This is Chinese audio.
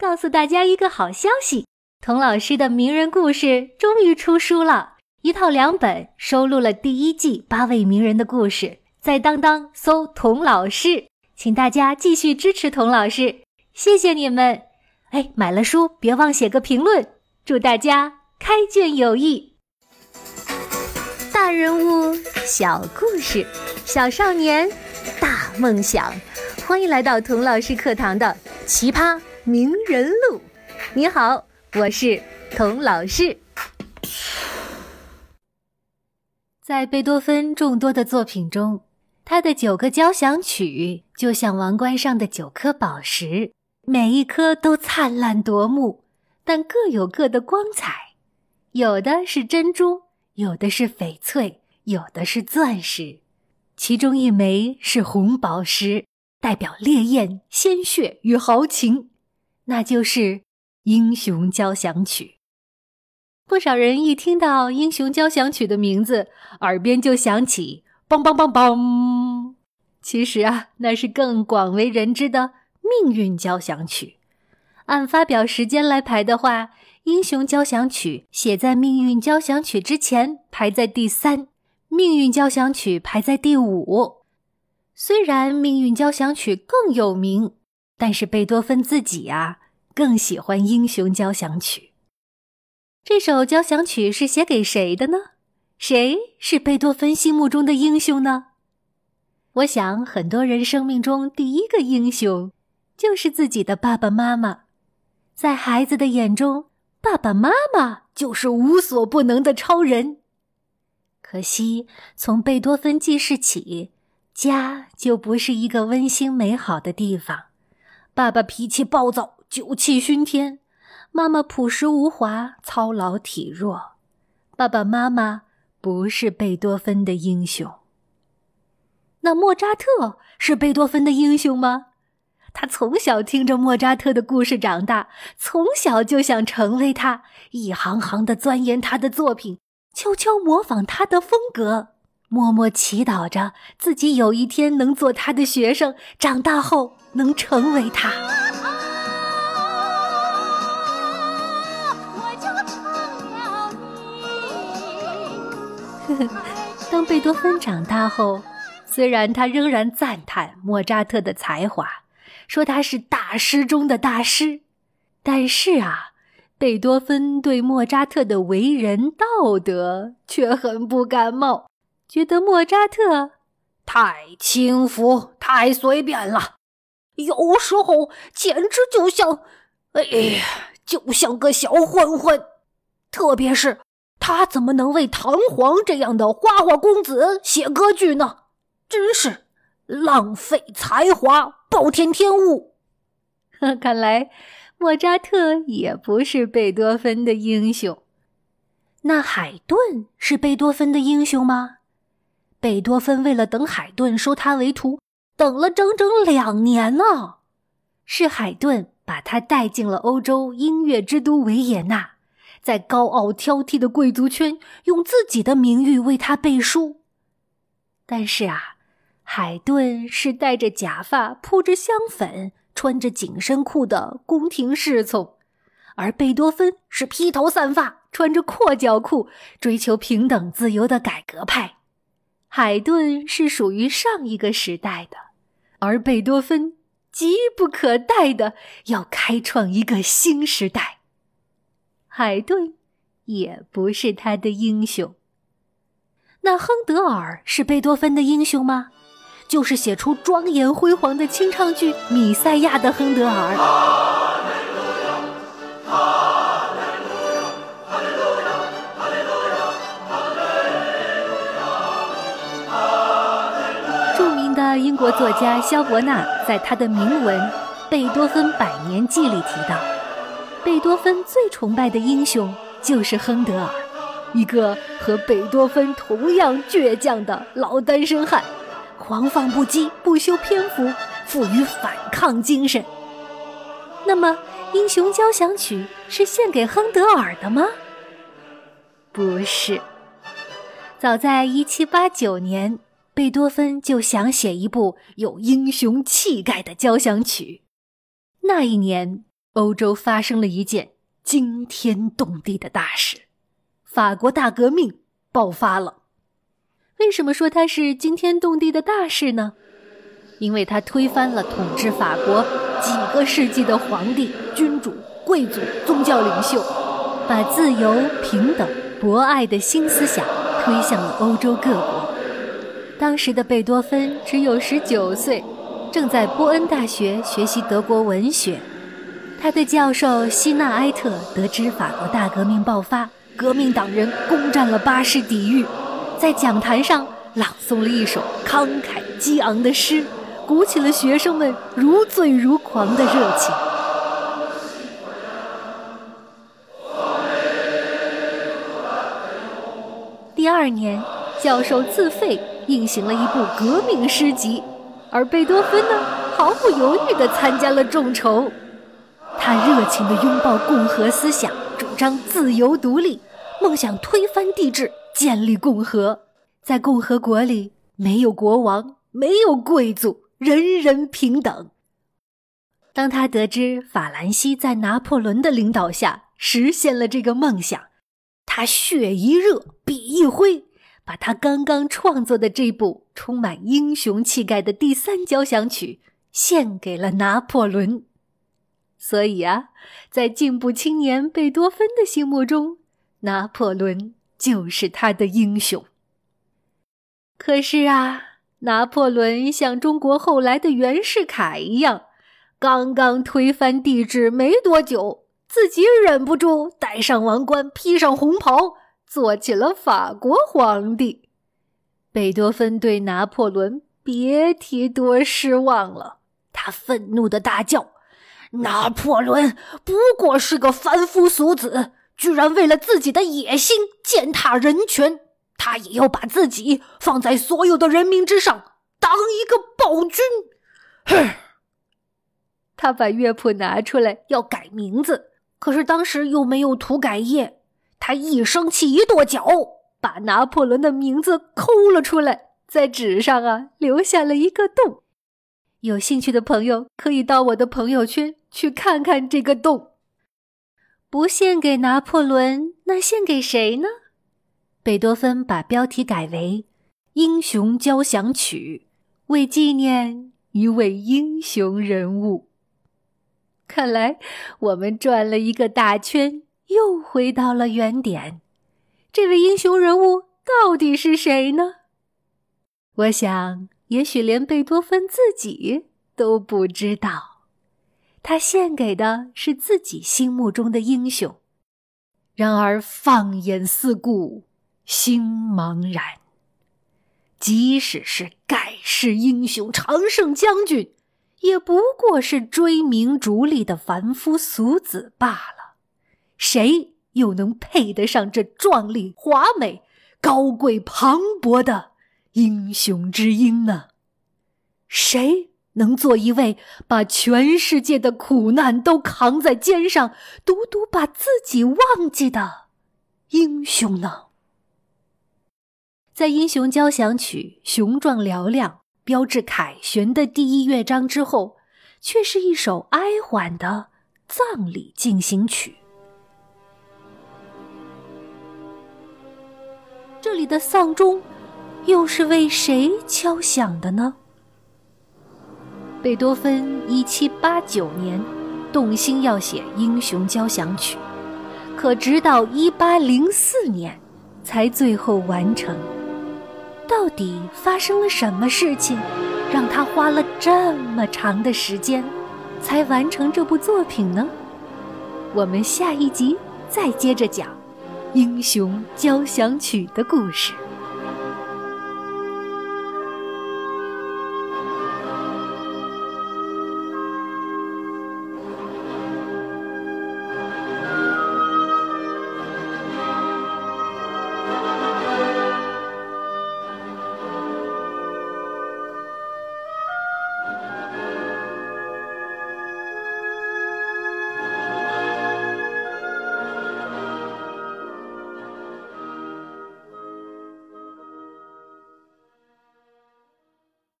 告诉大家一个好消息：童老师的名人故事终于出书了，一套两本，收录了第一季八位名人的故事。在当当搜“童老师”，请大家继续支持童老师，谢谢你们！哎，买了书别忘写个评论，祝大家开卷有益。大人物小故事，小少年大梦想，欢迎来到童老师课堂的奇葩。名人录，你好，我是童老师。在贝多芬众多的作品中，他的九个交响曲就像王冠上的九颗宝石，每一颗都灿烂夺目，但各有各的光彩。有的是珍珠，有的是翡翠，有的是钻石，其中一枚是红宝石，代表烈焰、鲜血与豪情。那就是《英雄交响曲》。不少人一听到《英雄交响曲》的名字，耳边就响起“梆梆梆梆”。其实啊，那是更广为人知的《命运交响曲》。按发表时间来排的话，《英雄交响曲》写在《命运交响曲》之前，排在第三；《命运交响曲》排在第五。虽然《命运交响曲》更有名，但是贝多芬自己啊。更喜欢《英雄交响曲》这首交响曲是写给谁的呢？谁是贝多芬心目中的英雄呢？我想，很多人生命中第一个英雄就是自己的爸爸妈妈。在孩子的眼中，爸爸妈妈就是无所不能的超人。可惜，从贝多芬记事起，家就不是一个温馨美好的地方。爸爸脾气暴躁。酒气熏天，妈妈朴实无华，操劳体弱。爸爸妈妈不是贝多芬的英雄。那莫扎特是贝多芬的英雄吗？他从小听着莫扎特的故事长大，从小就想成为他，一行行的钻研他的作品，悄悄模仿他的风格，默默祈祷着自己有一天能做他的学生，长大后能成为他。当贝多芬长大后，虽然他仍然赞叹莫扎特的才华，说他是大师中的大师，但是啊，贝多芬对莫扎特的为人道德却很不感冒，觉得莫扎特太轻浮、太随便了，有时候简直就像，哎呀，就像个小混混，特别是。他怎么能为唐璜这样的花花公子写歌剧呢？真是浪费才华，暴殄天物。看来莫扎特也不是贝多芬的英雄。那海顿是贝多芬的英雄吗？贝多芬为了等海顿收他为徒，等了整整两年呢。是海顿把他带进了欧洲音乐之都维也纳。在高傲挑剔的贵族圈，用自己的名誉为他背书。但是啊，海顿是戴着假发、铺着香粉、穿着紧身裤的宫廷侍从，而贝多芬是披头散发、穿着阔脚裤、追求平等自由的改革派。海顿是属于上一个时代的，而贝多芬急不可待的要开创一个新时代。海顿也不是他的英雄。那亨德尔是贝多芬的英雄吗？就是写出庄严辉煌的清唱剧《米赛亚》的亨德尔。著名的英国作家萧伯纳在他的铭文《贝多芬百年记》里提到。贝多芬最崇拜的英雄就是亨德尔，一个和贝多芬同样倔强的老单身汉，狂放不羁，不修边幅，富于反抗精神。那么，《英雄交响曲》是献给亨德尔的吗？不是。早在1789年，贝多芬就想写一部有英雄气概的交响曲。那一年。欧洲发生了一件惊天动地的大事，法国大革命爆发了。为什么说它是惊天动地的大事呢？因为它推翻了统治法国几个世纪的皇帝、君主、贵族、宗教领袖，把自由、平等、博爱的新思想推向了欧洲各国。当时的贝多芬只有十九岁，正在波恩大学学习德国文学。他的教授希纳埃特得知法国大革命爆发，革命党人攻占了巴士底狱，在讲坛上朗诵了一首慷慨激昂的诗。鼓起了学生们如醉如狂的热情。第二年，教授自费印行了一部革命诗集，而贝多芬呢，毫不犹豫地参加了众筹。他热情地拥抱共和思想，主张自由独立，梦想推翻帝制，建立共和。在共和国里，没有国王，没有贵族。人人平等。当他得知法兰西在拿破仑的领导下实现了这个梦想，他血一热，笔一挥，把他刚刚创作的这部充满英雄气概的第三交响曲献给了拿破仑。所以啊，在进步青年贝多芬的心目中，拿破仑就是他的英雄。可是啊。拿破仑像中国后来的袁世凯一样，刚刚推翻帝制没多久，自己忍不住戴上王冠，披上红袍，做起了法国皇帝。贝多芬对拿破仑别提多失望了，他愤怒的大叫：“拿破仑不过是个凡夫俗子，居然为了自己的野心践踏人权！”他也要把自己放在所有的人民之上，当一个暴君。哼！他把乐谱拿出来要改名字，可是当时又没有涂改液。他一生气，一跺脚，把拿破仑的名字抠了出来，在纸上啊留下了一个洞。有兴趣的朋友可以到我的朋友圈去看看这个洞。不献给拿破仑，那献给谁呢？贝多芬把标题改为《英雄交响曲》，为纪念一位英雄人物。看来我们转了一个大圈，又回到了原点。这位英雄人物到底是谁呢？我想，也许连贝多芬自己都不知道。他献给的是自己心目中的英雄。然而，放眼四顾。心茫然。即使是盖世英雄常胜将军，也不过是追名逐利的凡夫俗子罢了。谁又能配得上这壮丽、华美、高贵、磅礴的英雄之音呢？谁能做一位把全世界的苦难都扛在肩上，独独把自己忘记的英雄呢？在《英雄交响曲》雄壮嘹亮、标志凯旋的第一乐章之后，却是一首哀缓的葬礼进行曲。这里的丧钟又是为谁敲响的呢？贝多芬一七八九年动心要写《英雄交响曲》，可直到一八零四年才最后完成。到底发生了什么事情，让他花了这么长的时间才完成这部作品呢？我们下一集再接着讲《英雄交响曲》的故事。